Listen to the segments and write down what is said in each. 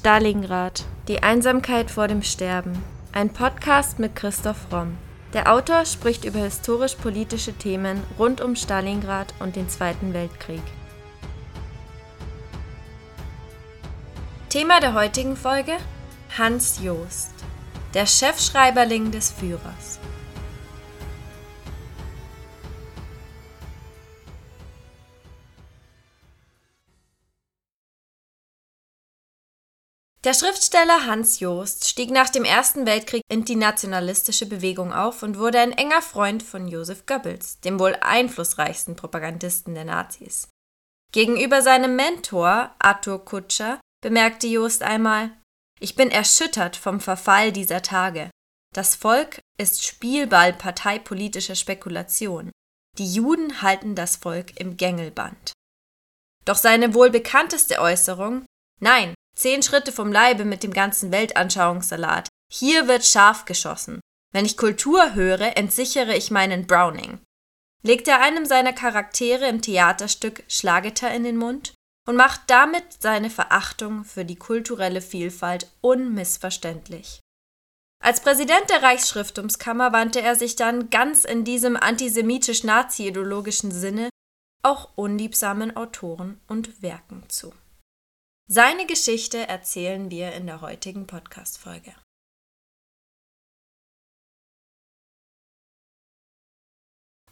Stalingrad. Die Einsamkeit vor dem Sterben. Ein Podcast mit Christoph Romm. Der Autor spricht über historisch-politische Themen rund um Stalingrad und den Zweiten Weltkrieg. Thema der heutigen Folge: Hans Joost, der Chefschreiberling des Führers. Der Schriftsteller Hans Joost stieg nach dem Ersten Weltkrieg in die nationalistische Bewegung auf und wurde ein enger Freund von Josef Goebbels, dem wohl einflussreichsten Propagandisten der Nazis. Gegenüber seinem Mentor Arthur Kutscher bemerkte Joost einmal Ich bin erschüttert vom Verfall dieser Tage. Das Volk ist Spielball parteipolitischer Spekulation. Die Juden halten das Volk im Gängelband. Doch seine wohl bekannteste Äußerung Nein, Zehn Schritte vom Leibe mit dem ganzen Weltanschauungssalat. Hier wird scharf geschossen. Wenn ich Kultur höre, entsichere ich meinen Browning. Legt er einem seiner Charaktere im Theaterstück Schlageter in den Mund und macht damit seine Verachtung für die kulturelle Vielfalt unmissverständlich. Als Präsident der Reichsschriftumskammer wandte er sich dann ganz in diesem antisemitisch-nazi-ideologischen Sinne auch unliebsamen Autoren und Werken zu. Seine Geschichte erzählen wir in der heutigen Podcast-Folge.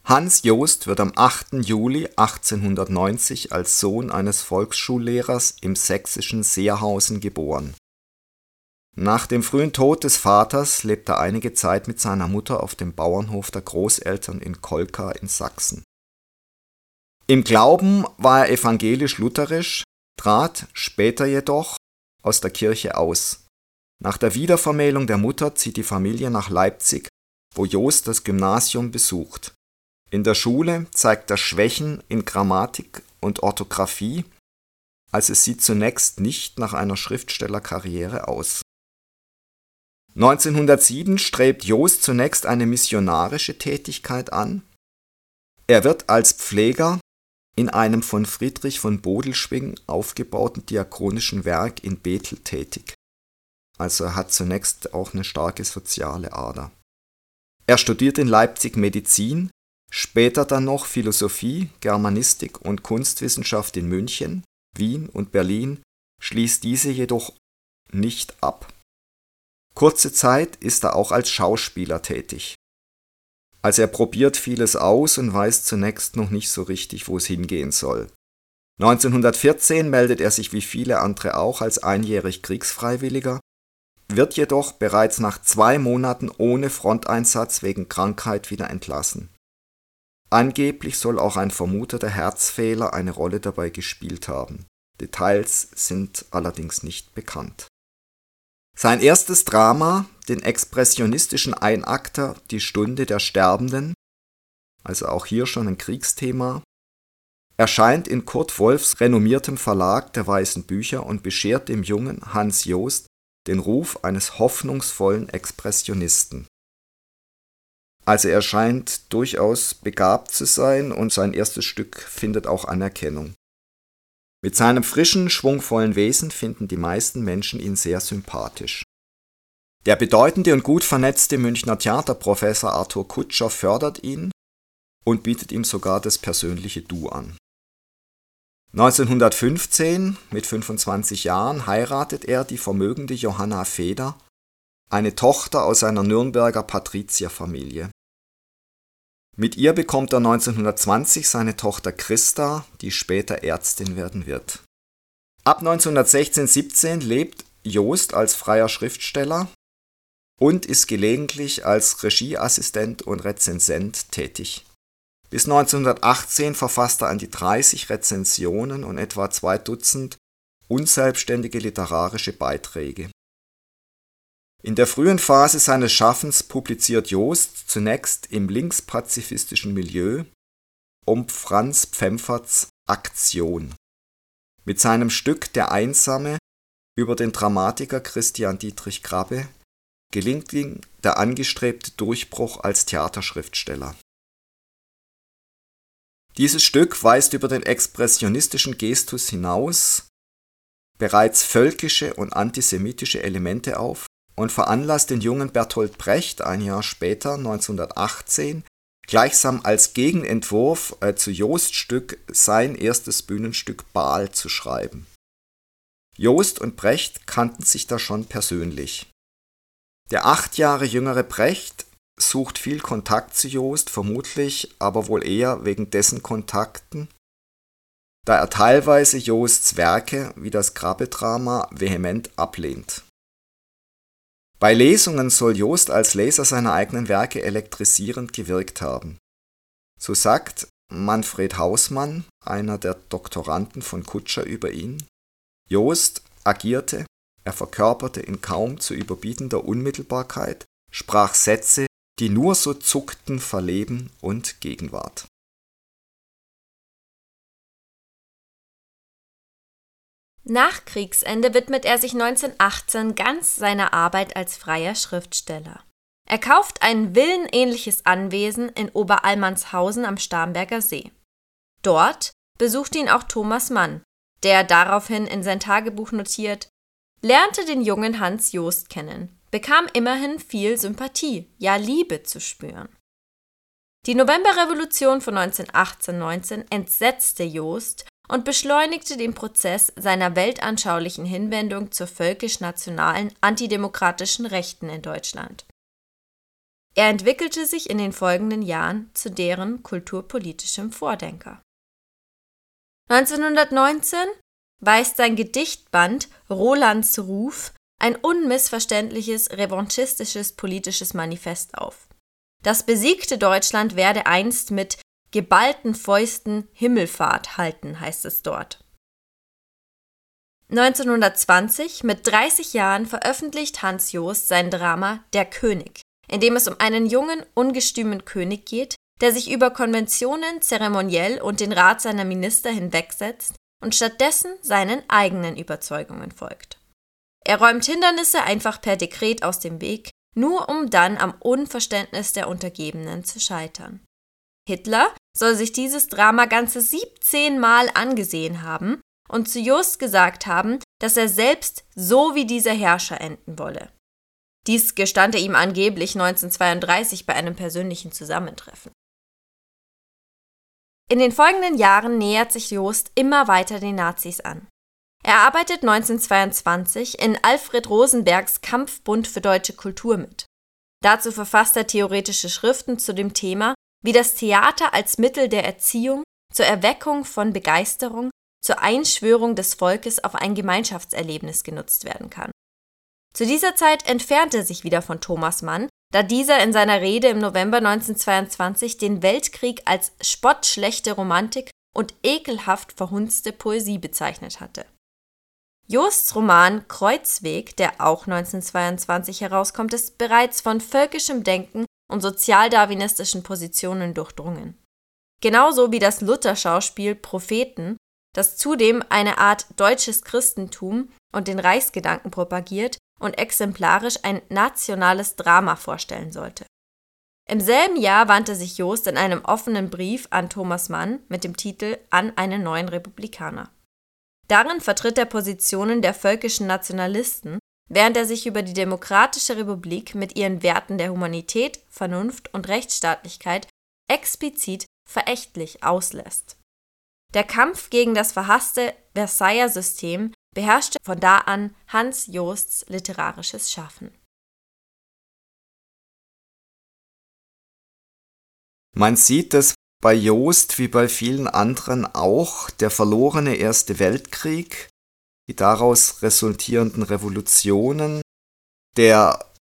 Hans Joost wird am 8. Juli 1890 als Sohn eines Volksschullehrers im sächsischen Seerhausen geboren. Nach dem frühen Tod des Vaters lebt er einige Zeit mit seiner Mutter auf dem Bauernhof der Großeltern in Kolka in Sachsen. Im Glauben war er evangelisch-lutherisch, trat später jedoch aus der Kirche aus. Nach der Wiedervermählung der Mutter zieht die Familie nach Leipzig, wo Jost das Gymnasium besucht. In der Schule zeigt er Schwächen in Grammatik und Orthographie, also es sieht zunächst nicht nach einer Schriftstellerkarriere aus. 1907 strebt Jost zunächst eine missionarische Tätigkeit an. Er wird als Pfleger in einem von Friedrich von Bodelschwingh aufgebauten diakonischen Werk in Bethel tätig. Also er hat zunächst auch eine starke soziale Ader. Er studiert in Leipzig Medizin, später dann noch Philosophie, Germanistik und Kunstwissenschaft in München, Wien und Berlin, schließt diese jedoch nicht ab. Kurze Zeit ist er auch als Schauspieler tätig. Also er probiert vieles aus und weiß zunächst noch nicht so richtig, wo es hingehen soll. 1914 meldet er sich wie viele andere auch als einjährig Kriegsfreiwilliger, wird jedoch bereits nach zwei Monaten ohne Fronteinsatz wegen Krankheit wieder entlassen. Angeblich soll auch ein vermuteter Herzfehler eine Rolle dabei gespielt haben. Details sind allerdings nicht bekannt. Sein erstes Drama, den expressionistischen Einakter Die Stunde der Sterbenden, also auch hier schon ein Kriegsthema, erscheint in Kurt Wolfs renommiertem Verlag der Weißen Bücher und beschert dem jungen Hans Joost den Ruf eines hoffnungsvollen Expressionisten. Also er scheint durchaus begabt zu sein und sein erstes Stück findet auch Anerkennung. Mit seinem frischen, schwungvollen Wesen finden die meisten Menschen ihn sehr sympathisch. Der bedeutende und gut vernetzte Münchner Theaterprofessor Arthur Kutscher fördert ihn und bietet ihm sogar das persönliche Du an. 1915, mit 25 Jahren, heiratet er die vermögende Johanna Feder, eine Tochter aus einer Nürnberger Patrizierfamilie. Mit ihr bekommt er 1920 seine Tochter Christa, die später Ärztin werden wird. Ab 1916-17 lebt Joost als freier Schriftsteller und ist gelegentlich als Regieassistent und Rezensent tätig. Bis 1918 verfasst er an die 30 Rezensionen und etwa zwei Dutzend unselbstständige literarische Beiträge. In der frühen Phase seines Schaffens publiziert Joost zunächst im linkspazifistischen Milieu um Franz Pfemferts Aktion. Mit seinem Stück Der Einsame über den Dramatiker Christian Dietrich Krabbe gelingt ihm der angestrebte Durchbruch als Theaterschriftsteller. Dieses Stück weist über den expressionistischen Gestus hinaus bereits völkische und antisemitische Elemente auf und veranlasst den jungen Bertolt Brecht ein Jahr später, 1918, gleichsam als Gegenentwurf äh, zu Joosts Stück sein erstes Bühnenstück Baal zu schreiben. Joost und Brecht kannten sich da schon persönlich. Der acht Jahre jüngere Brecht sucht viel Kontakt zu Joost, vermutlich aber wohl eher wegen dessen Kontakten, da er teilweise Joosts Werke wie das Krabbe-Drama vehement ablehnt. Bei Lesungen soll Joost als Leser seiner eigenen Werke elektrisierend gewirkt haben. So sagt Manfred Hausmann, einer der Doktoranden von Kutscher über ihn, Joost agierte, er verkörperte in kaum zu überbietender Unmittelbarkeit, sprach Sätze, die nur so zuckten vor Leben und Gegenwart. Nach Kriegsende widmet er sich 1918 ganz seiner Arbeit als freier Schriftsteller. Er kauft ein villenähnliches Anwesen in Oberalmanshausen am Starnberger See. Dort besucht ihn auch Thomas Mann, der daraufhin in sein Tagebuch notiert, lernte den jungen Hans Joost kennen, bekam immerhin viel Sympathie, ja Liebe zu spüren. Die Novemberrevolution von 1918-19 entsetzte Joost und beschleunigte den Prozess seiner weltanschaulichen Hinwendung zur völkisch-nationalen antidemokratischen Rechten in Deutschland. Er entwickelte sich in den folgenden Jahren zu deren kulturpolitischem Vordenker. 1919 weist sein Gedichtband Rolands Ruf ein unmissverständliches revanchistisches politisches Manifest auf. Das besiegte Deutschland werde einst mit geballten Fäusten Himmelfahrt halten, heißt es dort. 1920, mit 30 Jahren, veröffentlicht Hans Jost sein Drama Der König, in dem es um einen jungen, ungestümen König geht, der sich über Konventionen zeremoniell und den Rat seiner Minister hinwegsetzt und stattdessen seinen eigenen Überzeugungen folgt. Er räumt Hindernisse einfach per Dekret aus dem Weg, nur um dann am Unverständnis der Untergebenen zu scheitern. Hitler soll sich dieses Drama ganze 17 Mal angesehen haben und zu Just gesagt haben, dass er selbst so wie dieser Herrscher enden wolle. Dies gestand er ihm angeblich 1932 bei einem persönlichen Zusammentreffen. In den folgenden Jahren nähert sich Jost immer weiter den Nazis an. Er arbeitet 1922 in Alfred Rosenbergs Kampfbund für deutsche Kultur mit. Dazu verfasst er theoretische Schriften zu dem Thema wie das Theater als Mittel der Erziehung, zur Erweckung von Begeisterung, zur Einschwörung des Volkes auf ein Gemeinschaftserlebnis genutzt werden kann. Zu dieser Zeit entfernt er sich wieder von Thomas Mann, da dieser in seiner Rede im November 1922 den Weltkrieg als spottschlechte Romantik und ekelhaft verhunzte Poesie bezeichnet hatte. Josts Roman Kreuzweg, der auch 1922 herauskommt, ist bereits von völkischem Denken und sozialdarwinistischen Positionen durchdrungen. Genauso wie das Luther-Schauspiel Propheten, das zudem eine Art deutsches Christentum und den Reichsgedanken propagiert und exemplarisch ein nationales Drama vorstellen sollte. Im selben Jahr wandte sich Jost in einem offenen Brief an Thomas Mann mit dem Titel An einen neuen Republikaner. Darin vertritt er Positionen der völkischen Nationalisten während er sich über die Demokratische Republik mit ihren Werten der Humanität, Vernunft und Rechtsstaatlichkeit explizit verächtlich auslässt. Der Kampf gegen das verhasste Versailler System beherrschte von da an Hans Josts literarisches Schaffen. Man sieht, dass bei Jost wie bei vielen anderen auch der verlorene Erste Weltkrieg die daraus resultierenden Revolutionen, der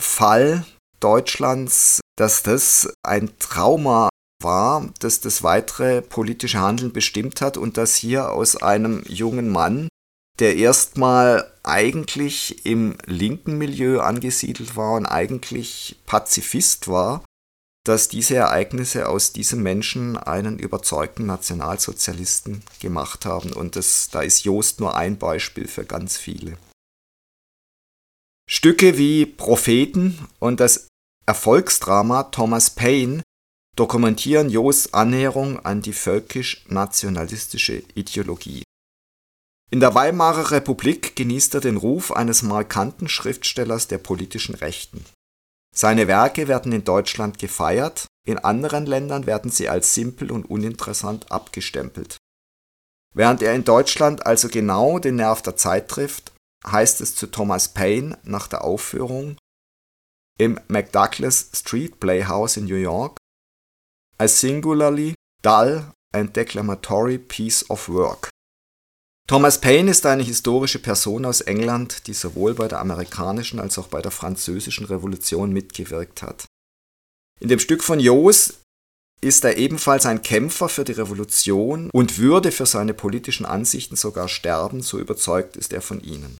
Fall Deutschlands, dass das ein Trauma war, das das weitere politische Handeln bestimmt hat und dass hier aus einem jungen Mann, der erstmal eigentlich im linken Milieu angesiedelt war und eigentlich Pazifist war, dass diese Ereignisse aus diesem Menschen einen überzeugten Nationalsozialisten gemacht haben. Und das, da ist Joost nur ein Beispiel für ganz viele. Stücke wie Propheten und das Erfolgsdrama Thomas Paine dokumentieren Joosts Annäherung an die völkisch-nationalistische Ideologie. In der Weimarer Republik genießt er den Ruf eines markanten Schriftstellers der politischen Rechten. Seine Werke werden in Deutschland gefeiert, in anderen Ländern werden sie als simpel und uninteressant abgestempelt. Während er in Deutschland also genau den Nerv der Zeit trifft, heißt es zu Thomas Paine nach der Aufführung im McDouglas Street Playhouse in New York a singularly dull and declamatory piece of work. Thomas Paine ist eine historische Person aus England, die sowohl bei der amerikanischen als auch bei der französischen Revolution mitgewirkt hat. In dem Stück von Joos ist er ebenfalls ein Kämpfer für die Revolution und würde für seine politischen Ansichten sogar sterben, so überzeugt ist er von ihnen.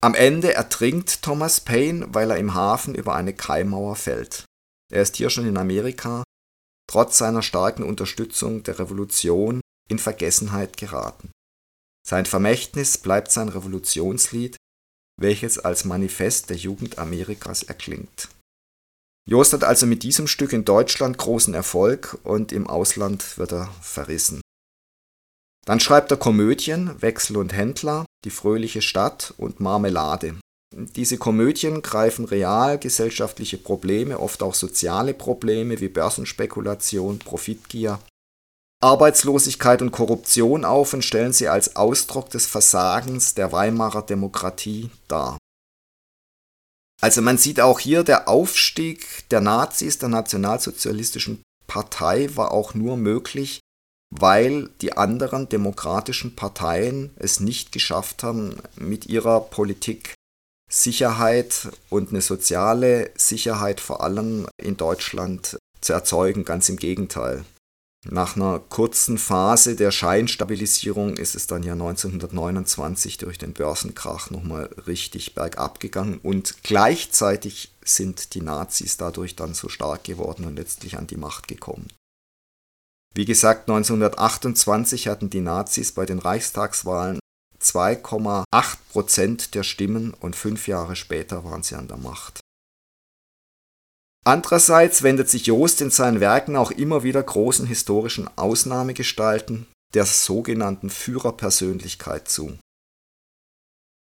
Am Ende ertrinkt Thomas Paine, weil er im Hafen über eine Kaimauer fällt. Er ist hier schon in Amerika, trotz seiner starken Unterstützung der Revolution, in Vergessenheit geraten. Sein Vermächtnis bleibt sein Revolutionslied, welches als Manifest der Jugend Amerikas erklingt. Jost hat also mit diesem Stück in Deutschland großen Erfolg und im Ausland wird er verrissen. Dann schreibt er Komödien, Wechsel und Händler, Die fröhliche Stadt und Marmelade. Diese Komödien greifen real gesellschaftliche Probleme, oft auch soziale Probleme wie Börsenspekulation, Profitgier, Arbeitslosigkeit und Korruption auf und stellen sie als Ausdruck des Versagens der Weimarer Demokratie dar. Also man sieht auch hier, der Aufstieg der Nazis, der nationalsozialistischen Partei war auch nur möglich, weil die anderen demokratischen Parteien es nicht geschafft haben, mit ihrer Politik Sicherheit und eine soziale Sicherheit vor allem in Deutschland zu erzeugen. Ganz im Gegenteil. Nach einer kurzen Phase der Scheinstabilisierung ist es dann ja 1929 durch den Börsenkrach nochmal richtig bergab gegangen und gleichzeitig sind die Nazis dadurch dann so stark geworden und letztlich an die Macht gekommen. Wie gesagt, 1928 hatten die Nazis bei den Reichstagswahlen 2,8 Prozent der Stimmen und fünf Jahre später waren sie an der Macht. Andererseits wendet sich Joost in seinen Werken auch immer wieder großen historischen Ausnahmegestalten der sogenannten Führerpersönlichkeit zu.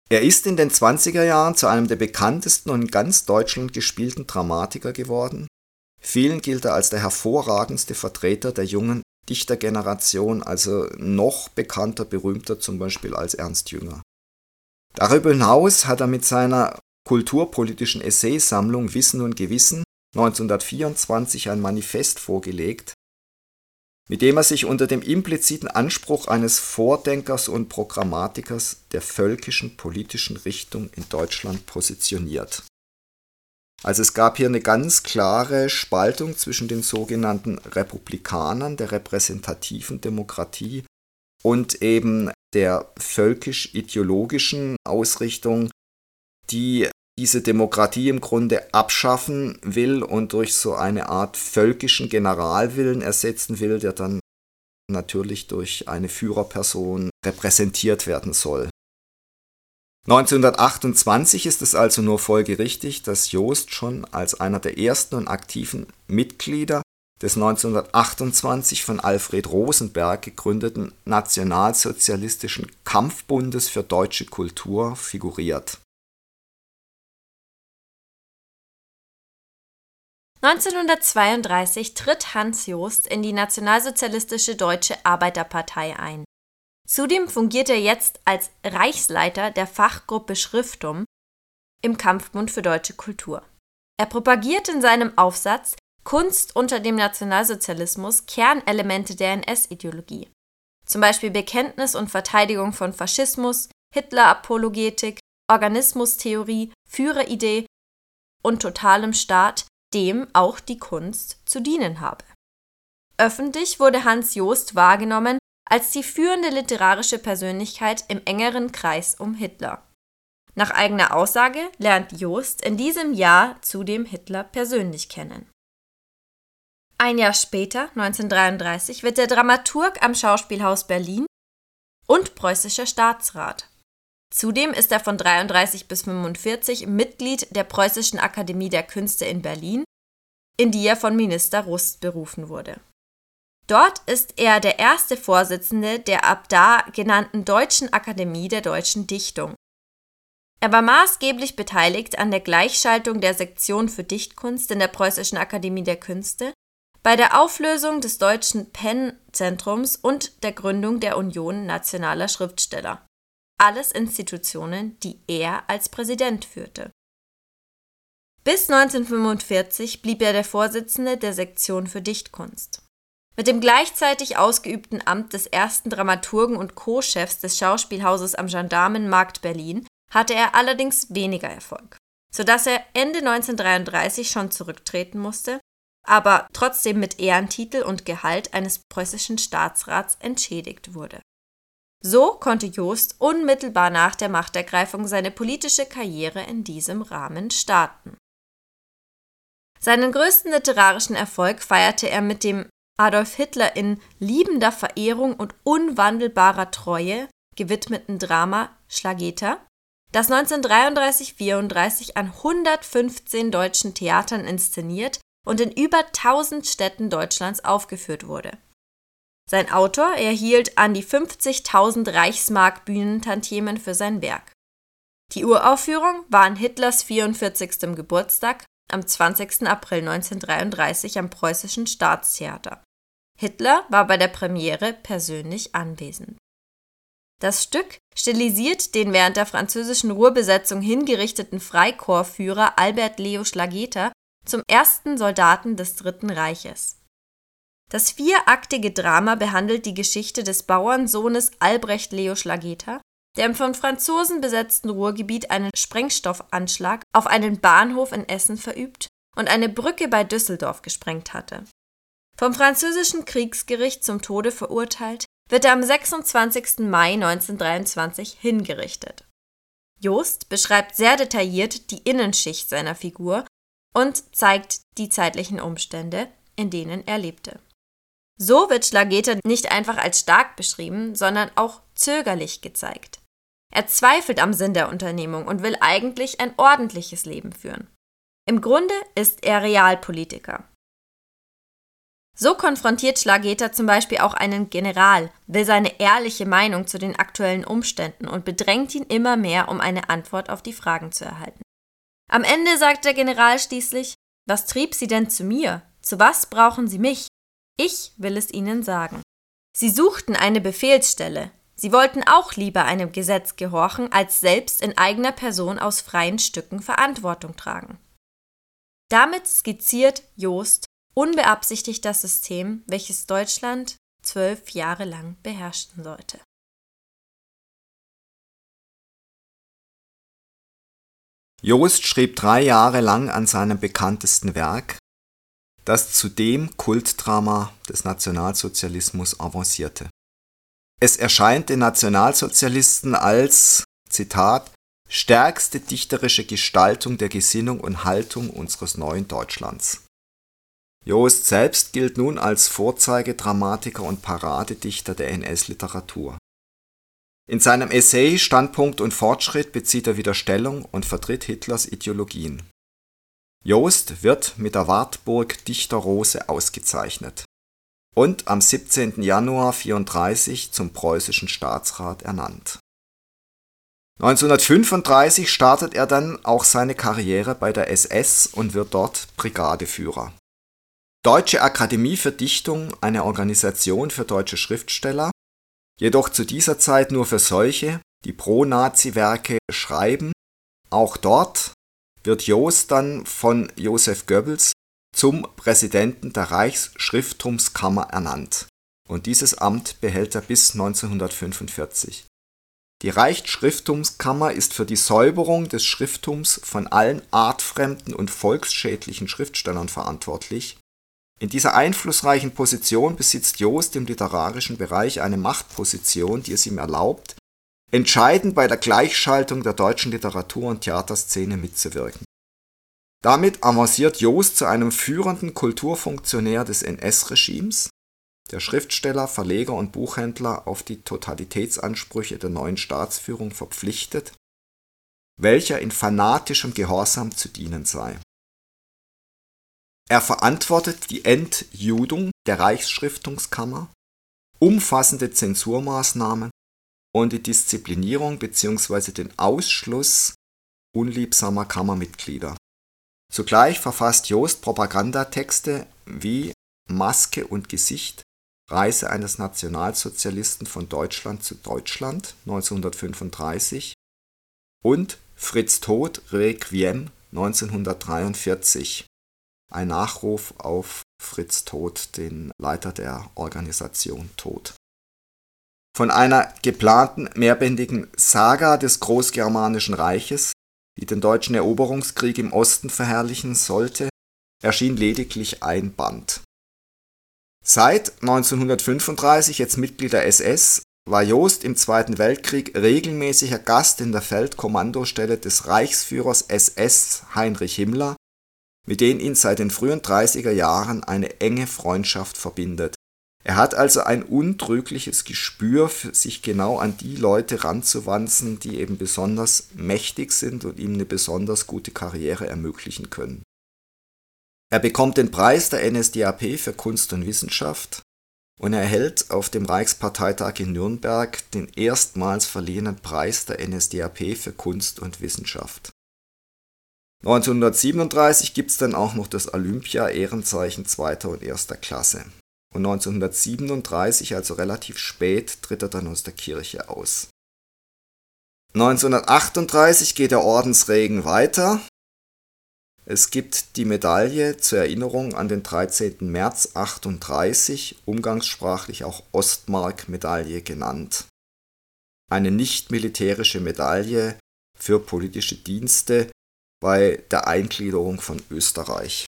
Er ist in den 20er Jahren zu einem der bekanntesten und in ganz Deutschland gespielten Dramatiker geworden Vielen gilt er als der hervorragendste Vertreter der jungen Dichtergeneration, also noch bekannter, berühmter zum Beispiel als Ernst Jünger. Darüber hinaus hat er mit seiner kulturpolitischen Essaysammlung Wissen und Gewissen 1924 ein Manifest vorgelegt, mit dem er sich unter dem impliziten Anspruch eines Vordenkers und Programmatikers der völkischen politischen Richtung in Deutschland positioniert. Also es gab hier eine ganz klare Spaltung zwischen den sogenannten Republikanern der repräsentativen Demokratie und eben der völkisch-ideologischen Ausrichtung, die diese Demokratie im Grunde abschaffen will und durch so eine Art völkischen Generalwillen ersetzen will, der dann natürlich durch eine Führerperson repräsentiert werden soll. 1928 ist es also nur folgerichtig, dass Joost schon als einer der ersten und aktiven Mitglieder des 1928 von Alfred Rosenberg gegründeten Nationalsozialistischen Kampfbundes für deutsche Kultur figuriert. 1932 tritt Hans Joost in die Nationalsozialistische Deutsche Arbeiterpartei ein Zudem fungiert er jetzt als Reichsleiter der Fachgruppe Schriftum im Kampfbund für deutsche Kultur. Er propagiert in seinem Aufsatz Kunst unter dem Nationalsozialismus Kernelemente der NS-Ideologie, zum Beispiel Bekenntnis und Verteidigung von Faschismus, Hitler-Apologetik, Organismustheorie, Führeridee und totalem Staat, dem auch die Kunst zu dienen habe. Öffentlich wurde Hans Joost wahrgenommen als die führende literarische Persönlichkeit im engeren Kreis um Hitler. Nach eigener Aussage lernt Jost in diesem Jahr zudem Hitler persönlich kennen. Ein Jahr später, 1933, wird er Dramaturg am Schauspielhaus Berlin und preußischer Staatsrat. Zudem ist er von 33 bis 45 Mitglied der Preußischen Akademie der Künste in Berlin, in die er von Minister Rust berufen wurde Dort ist er der erste Vorsitzende der ab da genannten Deutschen Akademie der deutschen Dichtung. Er war maßgeblich beteiligt an der Gleichschaltung der Sektion für Dichtkunst in der Preußischen Akademie der Künste, bei der Auflösung des Deutschen Penn-Zentrums und der Gründung der Union nationaler Schriftsteller. Alles Institutionen, die er als Präsident führte. Bis 1945 blieb er der Vorsitzende der Sektion für Dichtkunst. Mit dem gleichzeitig ausgeübten Amt des ersten Dramaturgen und Co-Chefs des Schauspielhauses am Gendarmenmarkt Berlin hatte er allerdings weniger Erfolg, sodass er Ende 1933 schon zurücktreten musste, aber trotzdem mit Ehrentitel und Gehalt eines preußischen Staatsrats entschädigt wurde. So konnte Jost unmittelbar nach der Machtergreifung seine politische Karriere in diesem Rahmen starten. Seinen größten literarischen Erfolg feierte er mit dem Adolf Hitler in liebender Verehrung und unwandelbarer Treue gewidmeten Drama Schlageter, das 1933-34 an 115 deutschen Theatern inszeniert und in über 1000 Städten Deutschlands aufgeführt wurde. Sein Autor erhielt an die 50.000 Reichsmark Bühnentantiemen für sein Werk. Die Uraufführung war an Hitlers 44. Geburtstag am 20. April 1933 am Preußischen Staatstheater. Hitler war bei der Premiere persönlich anwesend. Das Stück stilisiert den während der französischen Ruhrbesetzung hingerichteten Freikorpsführer Albert Leo Schlageter zum ersten Soldaten des Dritten Reiches. Das vieraktige Drama behandelt die Geschichte des Bauernsohnes Albrecht Leo Schlageter, der im von Franzosen besetzten Ruhrgebiet einen Sprengstoffanschlag auf einen Bahnhof in Essen verübt und eine Brücke bei Düsseldorf gesprengt hatte. Vom französischen Kriegsgericht zum Tode verurteilt, wird er am 26. Mai 1923 hingerichtet. Jost beschreibt sehr detailliert die Innenschicht seiner Figur und zeigt die zeitlichen Umstände, in denen er lebte. So wird Schlageter nicht einfach als stark beschrieben, sondern auch zögerlich gezeigt. Er zweifelt am Sinn der Unternehmung und will eigentlich ein ordentliches Leben führen. Im Grunde ist er Realpolitiker. So konfrontiert Schlageter zum Beispiel auch einen General, will seine ehrliche Meinung zu den aktuellen Umständen und bedrängt ihn immer mehr, um eine Antwort auf die Fragen zu erhalten. Am Ende sagt der General schließlich, was trieb Sie denn zu mir? Zu was brauchen Sie mich? Ich will es Ihnen sagen. Sie suchten eine Befehlsstelle. Sie wollten auch lieber einem Gesetz gehorchen, als selbst in eigener Person aus freien Stücken Verantwortung tragen. Damit skizziert Joost unbeabsichtigt das System, welches Deutschland zwölf Jahre lang beherrschen sollte. Joost schrieb drei Jahre lang an seinem bekanntesten Werk, das zu dem Kultdrama des Nationalsozialismus avancierte. Es erscheint den Nationalsozialisten als, Zitat, stärkste dichterische Gestaltung der Gesinnung und Haltung unseres neuen Deutschlands. Joost selbst gilt nun als Vorzeigedramatiker und Paradedichter der NS-Literatur. In seinem Essay Standpunkt und Fortschritt bezieht er wieder Stellung und vertritt Hitlers Ideologien. Joost wird mit der Wartburg Dichterrose ausgezeichnet und am 17. Januar 34 zum preußischen Staatsrat ernannt. 1935 startet er dann auch seine Karriere bei der SS und wird dort Brigadeführer Deutsche Akademie für Dichtung eine Organisation für deutsche Schriftsteller, jedoch zu dieser Zeit nur für solche, die Pro-Nazi-Werke schreiben. Auch dort wird Jost dann von Josef Goebbels zum Präsidenten der Reichsschrifttumskammer ernannt und dieses Amt behält er bis 1945. Die Reichsschrifttumskammer ist für die Säuberung des Schrifttums von allen artfremden und volksschädlichen Schriftstellern verantwortlich in dieser einflussreichen Position besitzt Joost im literarischen Bereich eine Machtposition, die es ihm erlaubt, entscheidend bei der Gleichschaltung der deutschen Literatur und Theaterszene mitzuwirken. Damit avanciert Joost zu einem führenden Kulturfunktionär des NS-Regimes, der Schriftsteller, Verleger und Buchhändler auf die Totalitätsansprüche der neuen Staatsführung verpflichtet, welcher in fanatischem Gehorsam zu dienen sei Er verantwortet die Entjudung der Reichsschriftungskammer, umfassende Zensurmaßnahmen und die Disziplinierung bzw. den Ausschluss unliebsamer Kammermitglieder. Zugleich verfasst Jost Propagandatexte wie Maske und Gesicht, Reise eines Nationalsozialisten von Deutschland zu Deutschland 1935 und Fritz Tod Requiem 1943, ein Nachruf auf Fritz Tod, den Leiter der Organisation Tod. Von einer geplanten mehrbändigen Saga des Großgermanischen Reiches, die den deutschen Eroberungskrieg im Osten verherrlichen sollte, erschien lediglich ein Band. Seit 1935 jetzt Mitglied der SS, war Jost im Zweiten Weltkrieg regelmäßiger Gast in der Feldkommandostelle des Reichsführers SS Heinrich Himmler, mit dem ihn seit den frühen 30er Jahren eine enge Freundschaft verbindet. Er hat also ein untrügliches Gespür, sich genau an die Leute ranzuwanzen, die eben besonders mächtig sind und ihm eine besonders gute Karriere ermöglichen können. Er bekommt den Preis der NSDAP für Kunst und Wissenschaft und erhält auf dem Reichsparteitag in Nürnberg den erstmals verliehenen Preis der NSDAP für Kunst und Wissenschaft. 1937 gibt es dann auch noch das Olympia-Ehrenzeichen zweiter und erster Klasse. Und 1937, also relativ spät, tritt er dann aus der Kirche aus. 1938 geht der Ordensregen weiter es gibt die Medaille zur Erinnerung an den 13. März 38, umgangssprachlich auch Ostmark-Medaille genannt. Eine nicht-militärische Medaille für politische Dienste bei der Eingliederung von Österreich.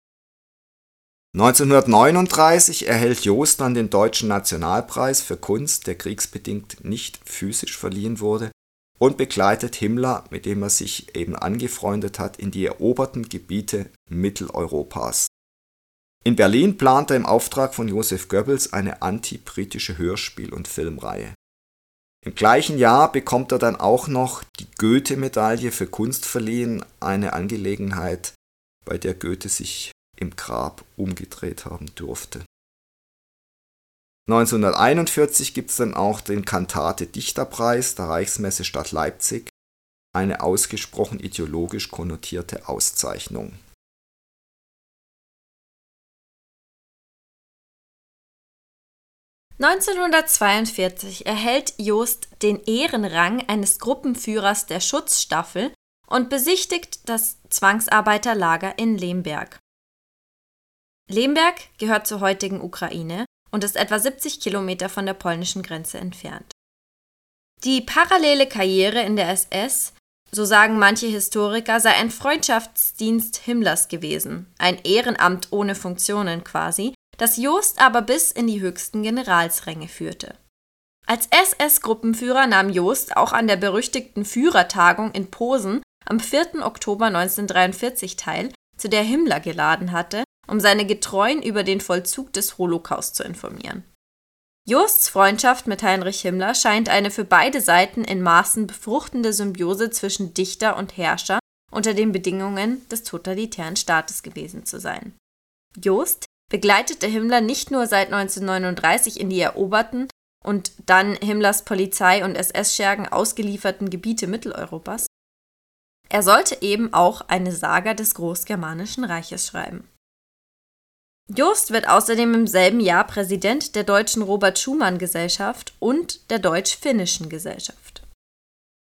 1939 erhält Jost dann den Deutschen Nationalpreis für Kunst, der kriegsbedingt nicht physisch verliehen wurde, und begleitet Himmler, mit dem er sich eben angefreundet hat, in die eroberten Gebiete Mitteleuropas. In Berlin plant er im Auftrag von Joseph Goebbels eine antibritische Hörspiel- und Filmreihe. Im gleichen Jahr bekommt er dann auch noch die Goethe-Medaille für Kunst verliehen, eine Angelegenheit, bei der Goethe sich im Grab umgedreht haben durfte 1941 gibt es dann auch den Kantate-Dichterpreis der Reichsmesse Stadt Leipzig, eine ausgesprochen ideologisch konnotierte Auszeichnung. (1942) erhält Jost den Ehrenrang eines Gruppenführers der Schutzstaffel und besichtigt das Zwangsarbeiterlager in Lemberg. Lemberg gehört zur heutigen Ukraine und ist etwa 70 Kilometer von der polnischen Grenze entfernt. Die parallele Karriere in der SS, so sagen manche Historiker, sei ein Freundschaftsdienst Himmlers gewesen, ein Ehrenamt ohne Funktionen quasi, das Jost aber bis in die höchsten Generalsränge führte. Als SS-Gruppenführer nahm Jost auch an der berüchtigten Führertagung in Posen am 4. Oktober 1943 teil, zu der Himmler geladen hatte um seine Getreuen über den Vollzug des Holocaust zu informieren. Josts Freundschaft mit Heinrich Himmler scheint eine für beide Seiten in Maßen befruchtende Symbiose zwischen Dichter und Herrscher unter den Bedingungen des totalitären Staates gewesen zu sein. Jost begleitete Himmler nicht nur seit 1939 in die eroberten und dann Himmlers Polizei und SS-Schergen ausgelieferten Gebiete Mitteleuropas, er sollte eben auch eine Saga des Großgermanischen Reiches schreiben. Jost wird außerdem im selben Jahr Präsident der Deutschen Robert-Schumann-Gesellschaft und der Deutsch-Finnischen Gesellschaft.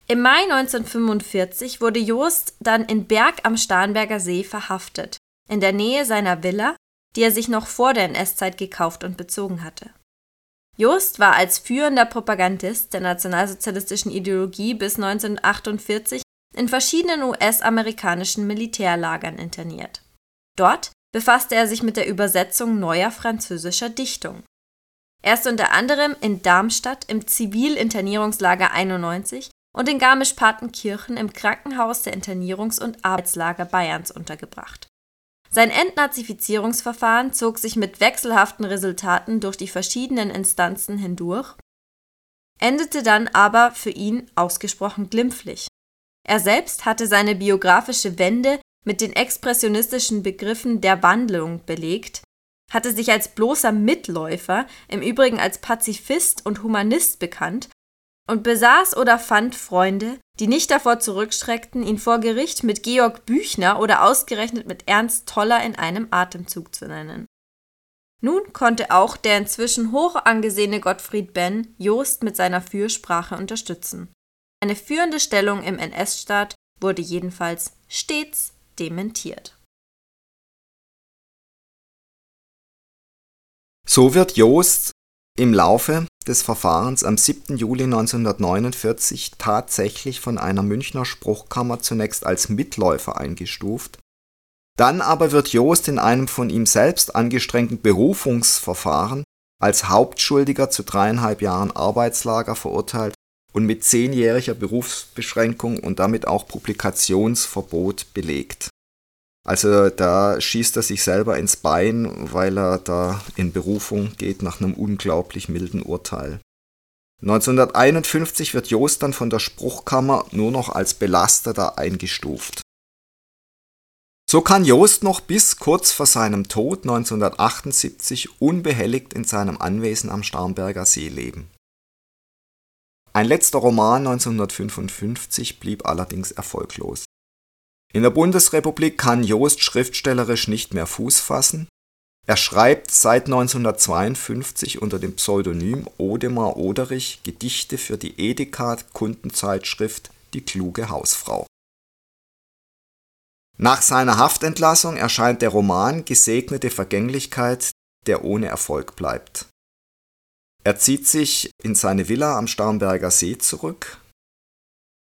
Im Mai 1945 wurde Jost dann in Berg am Starnberger See verhaftet, in der Nähe seiner Villa, die er sich noch vor der NS-Zeit gekauft und bezogen hatte. Jost war als führender Propagandist der nationalsozialistischen Ideologie bis 1948 in verschiedenen US-amerikanischen Militärlagern interniert. Dort befasste er sich mit der Übersetzung neuer französischer Dichtung. Er ist unter anderem in Darmstadt im Zivil-Internierungslager 91 und in Garmisch-Partenkirchen im Krankenhaus der Internierungs- und Arbeitslager Bayerns untergebracht. Sein Entnazifizierungsverfahren zog sich mit wechselhaften Resultaten durch die verschiedenen Instanzen hindurch, endete dann aber für ihn ausgesprochen glimpflich. Er selbst hatte seine biografische Wende mit den expressionistischen Begriffen der Wandlung belegt, hatte sich als bloßer Mitläufer, im Übrigen als Pazifist und Humanist bekannt, und besaß oder fand Freunde, die nicht davor zurückschreckten, ihn vor Gericht mit Georg Büchner oder ausgerechnet mit Ernst Toller in einem Atemzug zu nennen. Nun konnte auch der inzwischen hoch angesehene Gottfried Benn Jost mit seiner Fürsprache unterstützen. Eine führende Stellung im NS-Staat wurde jedenfalls stets dementiert. So wird Jost im Laufe des Verfahrens am 7. Juli 1949 tatsächlich von einer Münchner Spruchkammer zunächst als Mitläufer eingestuft, dann aber wird Jost in einem von ihm selbst angestrengten Berufungsverfahren als Hauptschuldiger zu dreieinhalb Jahren Arbeitslager verurteilt und mit zehnjähriger Berufsbeschränkung und damit auch Publikationsverbot belegt. Also da schießt er sich selber ins Bein, weil er da in Berufung geht nach einem unglaublich milden Urteil. 1951 wird Jost dann von der Spruchkammer nur noch als Belasteter eingestuft. So kann Jost noch bis kurz vor seinem Tod 1978 unbehelligt in seinem Anwesen am Starnberger See leben. Ein letzter Roman 1955 blieb allerdings erfolglos. In der Bundesrepublik kann Jost schriftstellerisch nicht mehr Fuß fassen. Er schreibt seit 1952 unter dem Pseudonym Odemar Oderich Gedichte für die Edeka-Kundenzeitschrift Die kluge Hausfrau. Nach seiner Haftentlassung erscheint der Roman Gesegnete Vergänglichkeit, der ohne Erfolg bleibt. Er zieht sich in seine Villa am Starnberger See zurück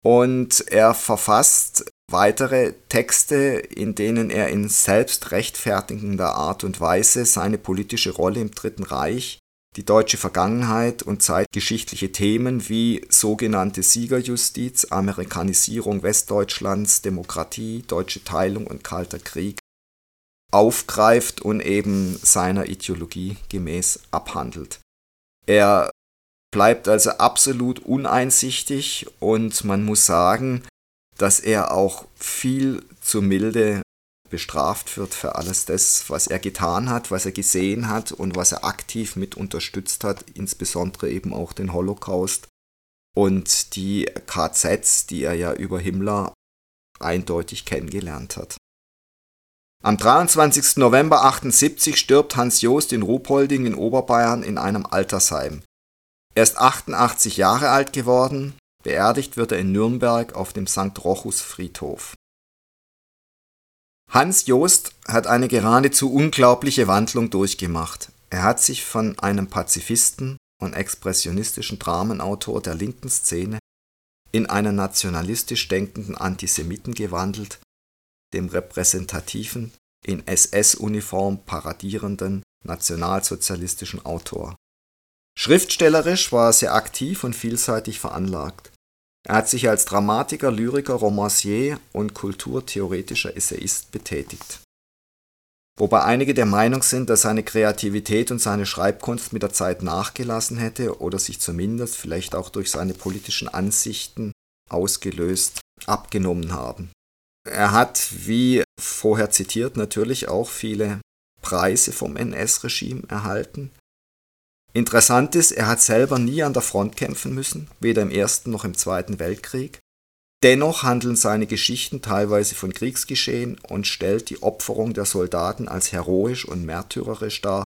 und er verfasst weitere Texte, in denen er in selbstrechtfertigender Art und Weise seine politische Rolle im Dritten Reich, die deutsche Vergangenheit und zeitgeschichtliche Themen wie sogenannte Siegerjustiz, Amerikanisierung Westdeutschlands, Demokratie, deutsche Teilung und Kalter Krieg aufgreift und eben seiner Ideologie gemäß abhandelt. Er bleibt also absolut uneinsichtig und man muss sagen, dass er auch viel zu milde bestraft wird für alles das, was er getan hat, was er gesehen hat und was er aktiv mit unterstützt hat, insbesondere eben auch den Holocaust und die KZs, die er ja über Himmler eindeutig kennengelernt hat. Am 23. November 78 stirbt Hans Joost in Ruhpolding in Oberbayern in einem Altersheim. Er ist 88 Jahre alt geworden, Beerdigt wird er in Nürnberg auf dem St. Rochus Friedhof. Hans Joost hat eine geradezu unglaubliche Wandlung durchgemacht. Er hat sich von einem Pazifisten und expressionistischen Dramenautor der linken Szene in einen nationalistisch denkenden Antisemiten gewandelt, dem repräsentativen, in SS-Uniform paradierenden nationalsozialistischen Autor. Schriftstellerisch war er sehr aktiv und vielseitig veranlagt. Er hat sich als Dramatiker, Lyriker, Romancier und kulturtheoretischer Essayist betätigt. Wobei einige der Meinung sind, dass seine Kreativität und seine Schreibkunst mit der Zeit nachgelassen hätte oder sich zumindest vielleicht auch durch seine politischen Ansichten ausgelöst abgenommen haben. Er hat, wie vorher zitiert, natürlich auch viele Preise vom NS-Regime erhalten, Interessant ist, er hat selber nie an der Front kämpfen müssen, weder im Ersten noch im Zweiten Weltkrieg. Dennoch handeln seine Geschichten teilweise von Kriegsgeschehen und stellt die Opferung der Soldaten als heroisch und märtyrerisch dar,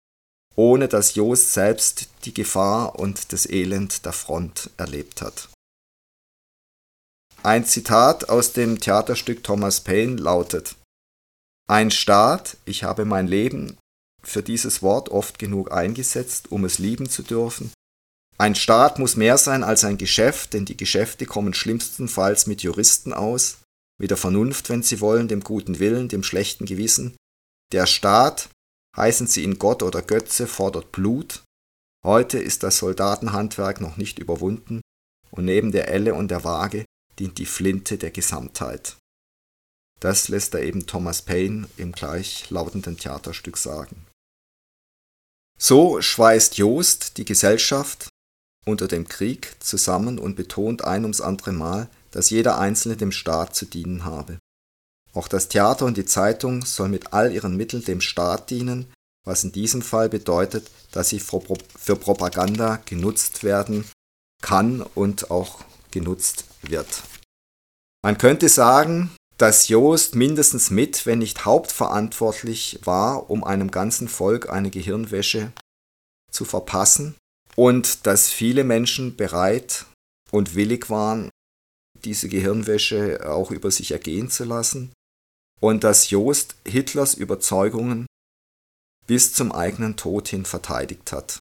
ohne dass Jost selbst die Gefahr und das Elend der Front erlebt hat. Ein Zitat aus dem Theaterstück Thomas Paine lautet Ein Staat, ich habe mein Leben für dieses Wort oft genug eingesetzt, um es lieben zu dürfen. Ein Staat muss mehr sein als ein Geschäft, denn die Geschäfte kommen schlimmstenfalls mit Juristen aus, mit der Vernunft, wenn sie wollen, dem guten Willen, dem schlechten Gewissen. Der Staat, heißen sie ihn Gott oder Götze, fordert Blut. Heute ist das Soldatenhandwerk noch nicht überwunden und neben der Elle und der Waage dient die Flinte der Gesamtheit. Das lässt er eben Thomas Paine im gleichlautenden Theaterstück sagen. So schweißt Joost die Gesellschaft unter dem Krieg zusammen und betont ein ums andere Mal, dass jeder Einzelne dem Staat zu dienen habe. Auch das Theater und die Zeitung soll mit all ihren Mitteln dem Staat dienen, was in diesem Fall bedeutet, dass sie für Propaganda genutzt werden kann und auch genutzt wird. Man könnte sagen, dass Joost mindestens mit, wenn nicht hauptverantwortlich war, um einem ganzen Volk eine Gehirnwäsche zu verpassen und dass viele Menschen bereit und willig waren, diese Gehirnwäsche auch über sich ergehen zu lassen und dass Joost Hitlers Überzeugungen bis zum eigenen Tod hin verteidigt hat.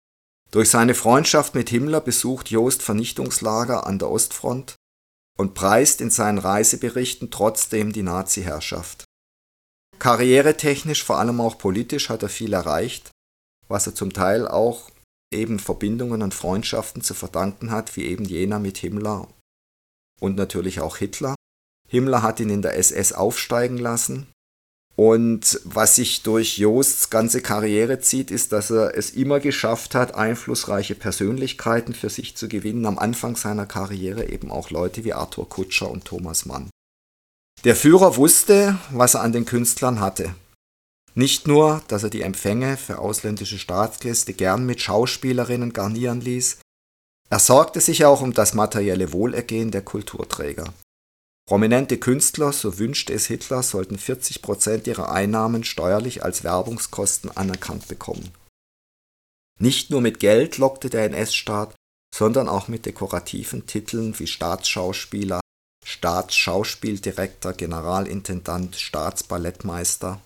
Durch seine Freundschaft mit Himmler besucht Joost Vernichtungslager an der Ostfront und preist in seinen Reiseberichten trotzdem die Nazi-Herrschaft. Karrieretechnisch, vor allem auch politisch, hat er viel erreicht, was er zum Teil auch eben Verbindungen und Freundschaften zu verdanken hat, wie eben jener mit Himmler und natürlich auch Hitler. Himmler hat ihn in der SS aufsteigen lassen. Und was sich durch Joosts ganze Karriere zieht, ist, dass er es immer geschafft hat, einflussreiche Persönlichkeiten für sich zu gewinnen. Am Anfang seiner Karriere eben auch Leute wie Arthur Kutscher und Thomas Mann. Der Führer wusste, was er an den Künstlern hatte. Nicht nur, dass er die Empfänge für ausländische Staatsgäste gern mit Schauspielerinnen garnieren ließ, er sorgte sich auch um das materielle Wohlergehen der Kulturträger. Prominente Künstler, so wünschte es Hitler, sollten 40 Prozent ihrer Einnahmen steuerlich als Werbungskosten anerkannt bekommen. Nicht nur mit Geld lockte der NS-Staat, sondern auch mit dekorativen Titeln wie Staatsschauspieler, Staatsschauspieldirektor, Generalintendant, Staatsballettmeister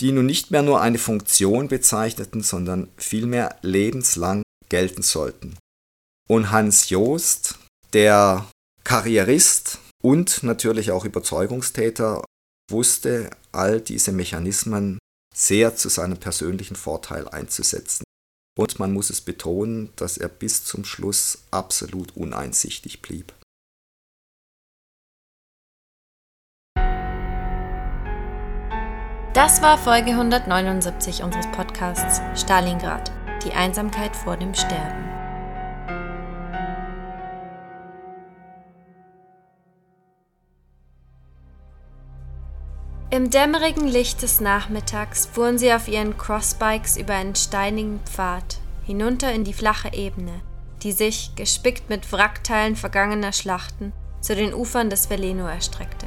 die nun nicht mehr nur eine Funktion bezeichneten, sondern vielmehr lebenslang gelten sollten. Und Hans Joost, der Karrierist und natürlich auch Überzeugungstäter, wusste all diese Mechanismen sehr zu seinem persönlichen Vorteil einzusetzen. Und man muss es betonen, dass er bis zum Schluss absolut uneinsichtig blieb. Das war Folge 179 unseres Podcasts Stalingrad, die Einsamkeit vor dem Sterben. Im dämmerigen Licht des Nachmittags fuhren sie auf ihren Crossbikes über einen steinigen Pfad hinunter in die flache Ebene, die sich, gespickt mit Wrackteilen vergangener Schlachten, zu den Ufern des Veleno erstreckte.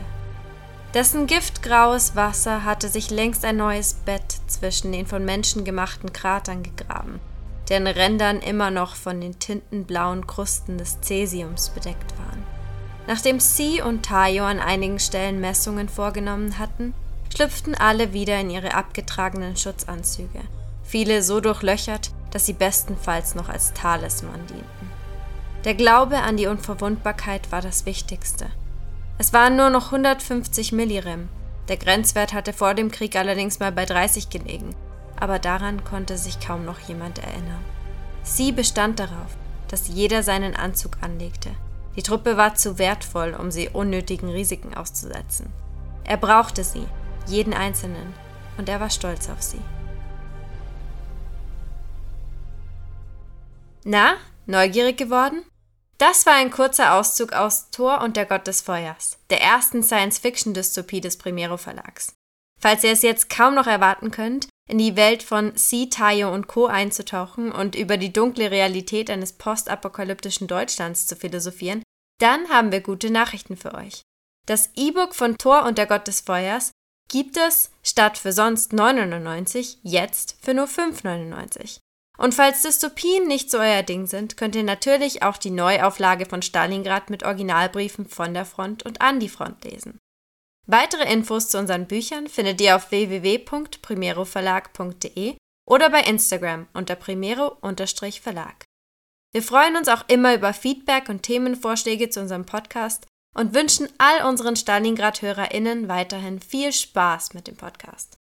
Dessen giftgraues Wasser hatte sich längst ein neues Bett zwischen den von Menschen gemachten Kratern gegraben, deren Rändern immer noch von den tintenblauen Krusten des Cäsiums bedeckt. Nachdem Sie und Tayo an einigen Stellen Messungen vorgenommen hatten, schlüpften alle wieder in ihre abgetragenen Schutzanzüge, viele so durchlöchert, dass sie bestenfalls noch als Talisman dienten. Der Glaube an die Unverwundbarkeit war das Wichtigste – es waren nur noch 150 Millirem. Der Grenzwert hatte vor dem Krieg allerdings mal bei 30 gelegen, aber daran konnte sich kaum noch jemand erinnern. Sie bestand darauf, dass jeder seinen Anzug anlegte. Die Truppe war zu wertvoll, um sie unnötigen Risiken auszusetzen. Er brauchte sie, jeden einzelnen, und er war stolz auf sie. Na, neugierig geworden? Das war ein kurzer Auszug aus Thor und der Gott des Feuers, der ersten Science-Fiction-Dystopie des Primero Verlags. Falls ihr es jetzt kaum noch erwarten könnt, in die Welt von C. Tayo und Co. einzutauchen und über die dunkle Realität eines postapokalyptischen Deutschlands zu philosophieren, dann haben wir gute Nachrichten für euch. Das E-Book von Thor und der Gott des Feuers gibt es statt für sonst 9,99 jetzt für nur 5,99. Und falls Dystopien nicht so euer Ding sind, könnt ihr natürlich auch die Neuauflage von Stalingrad mit Originalbriefen von der Front und an die Front lesen. Weitere Infos zu unseren Büchern findet ihr auf www.primeroverlag.de oder bei Instagram unter primero-verlag. Wir freuen uns auch immer über Feedback und Themenvorschläge zu unserem Podcast und wünschen all unseren Stalingrad-HörerInnen weiterhin viel Spaß mit dem Podcast.